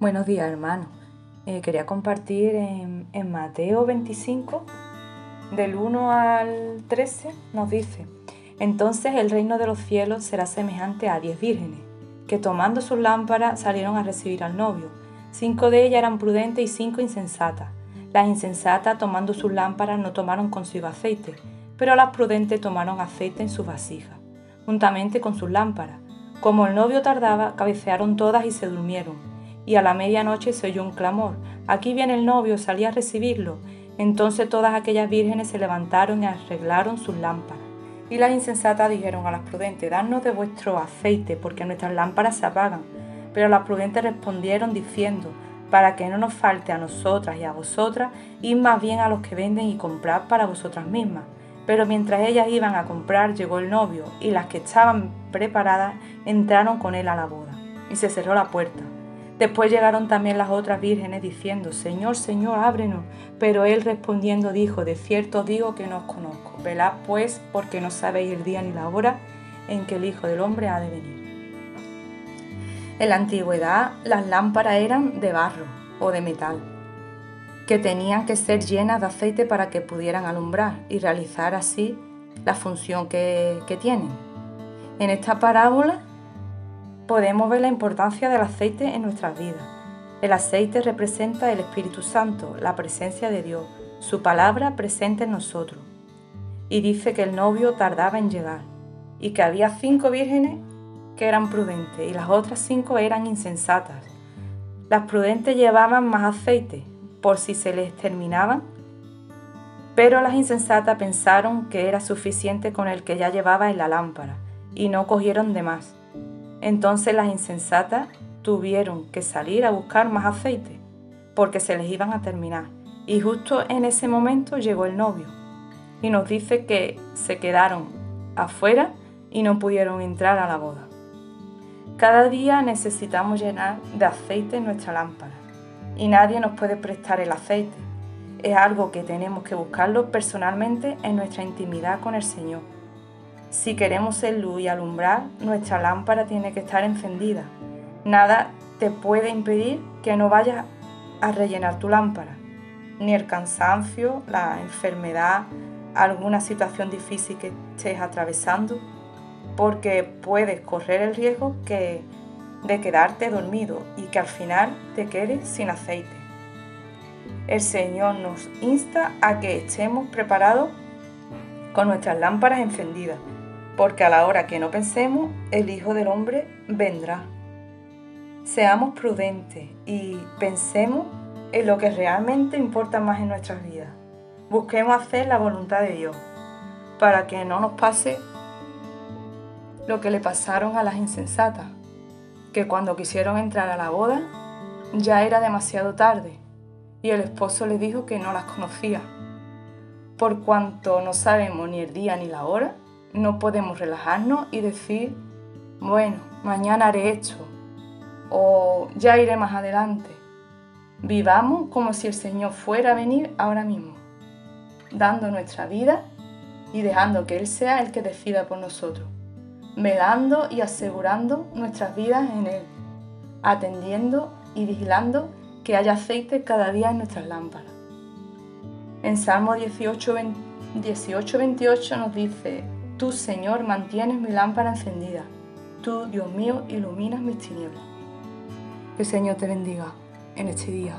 Buenos días, hermanos. Eh, quería compartir en, en Mateo 25, del 1 al 13, nos dice, entonces el reino de los cielos será semejante a diez vírgenes, que tomando sus lámparas salieron a recibir al novio. Cinco de ellas eran prudentes y cinco insensatas. Las insensatas, tomando sus lámparas, no tomaron consigo aceite, pero las prudentes tomaron aceite en sus vasijas, juntamente con sus lámparas. Como el novio tardaba, cabecearon todas y se durmieron y a la medianoche se oyó un clamor. Aquí viene el novio, salí a recibirlo. Entonces todas aquellas vírgenes se levantaron y arreglaron sus lámparas. Y las insensatas dijeron a las prudentes, dadnos de vuestro aceite, porque nuestras lámparas se apagan. Pero las prudentes respondieron diciendo, para que no nos falte a nosotras y a vosotras, id más bien a los que venden y comprad para vosotras mismas. Pero mientras ellas iban a comprar, llegó el novio, y las que estaban preparadas entraron con él a la boda, y se cerró la puerta. Después llegaron también las otras vírgenes diciendo, Señor, Señor, ábrenos. Pero él respondiendo dijo, de cierto digo que no os conozco. Velad pues, porque no sabéis el día ni la hora en que el Hijo del Hombre ha de venir. En la antigüedad las lámparas eran de barro o de metal, que tenían que ser llenas de aceite para que pudieran alumbrar y realizar así la función que, que tienen. En esta parábola podemos ver la importancia del aceite en nuestras vidas. El aceite representa el Espíritu Santo, la presencia de Dios, su palabra presente en nosotros. Y dice que el novio tardaba en llegar y que había cinco vírgenes que eran prudentes y las otras cinco eran insensatas. Las prudentes llevaban más aceite por si se les terminaban, pero las insensatas pensaron que era suficiente con el que ya llevaba en la lámpara y no cogieron de más. Entonces las insensatas tuvieron que salir a buscar más aceite, porque se les iban a terminar. Y justo en ese momento llegó el novio y nos dice que se quedaron afuera y no pudieron entrar a la boda. Cada día necesitamos llenar de aceite nuestra lámpara y nadie nos puede prestar el aceite. Es algo que tenemos que buscarlo personalmente en nuestra intimidad con el Señor si queremos ser luz y alumbrar, nuestra lámpara tiene que estar encendida. Nada te puede impedir que no vayas a rellenar tu lámpara, ni el cansancio, la enfermedad, alguna situación difícil que estés atravesando, porque puedes correr el riesgo que, de quedarte dormido y que al final te quedes sin aceite. El Señor nos insta a que estemos preparados con nuestras lámparas encendidas porque a la hora que no pensemos, el Hijo del Hombre vendrá. Seamos prudentes y pensemos en lo que realmente importa más en nuestras vidas. Busquemos hacer la voluntad de Dios para que no nos pase lo que le pasaron a las insensatas, que cuando quisieron entrar a la boda ya era demasiado tarde y el esposo le dijo que no las conocía. Por cuanto no sabemos ni el día ni la hora, no podemos relajarnos y decir, bueno, mañana haré esto o ya iré más adelante. Vivamos como si el Señor fuera a venir ahora mismo, dando nuestra vida y dejando que Él sea el que decida por nosotros, velando y asegurando nuestras vidas en Él, atendiendo y vigilando que haya aceite cada día en nuestras lámparas. En Salmo 18, 18 28 nos dice, Tú, Señor, mantienes mi lámpara encendida. Tú, Dios mío, iluminas mis tinieblas. Que el Señor te bendiga en este día.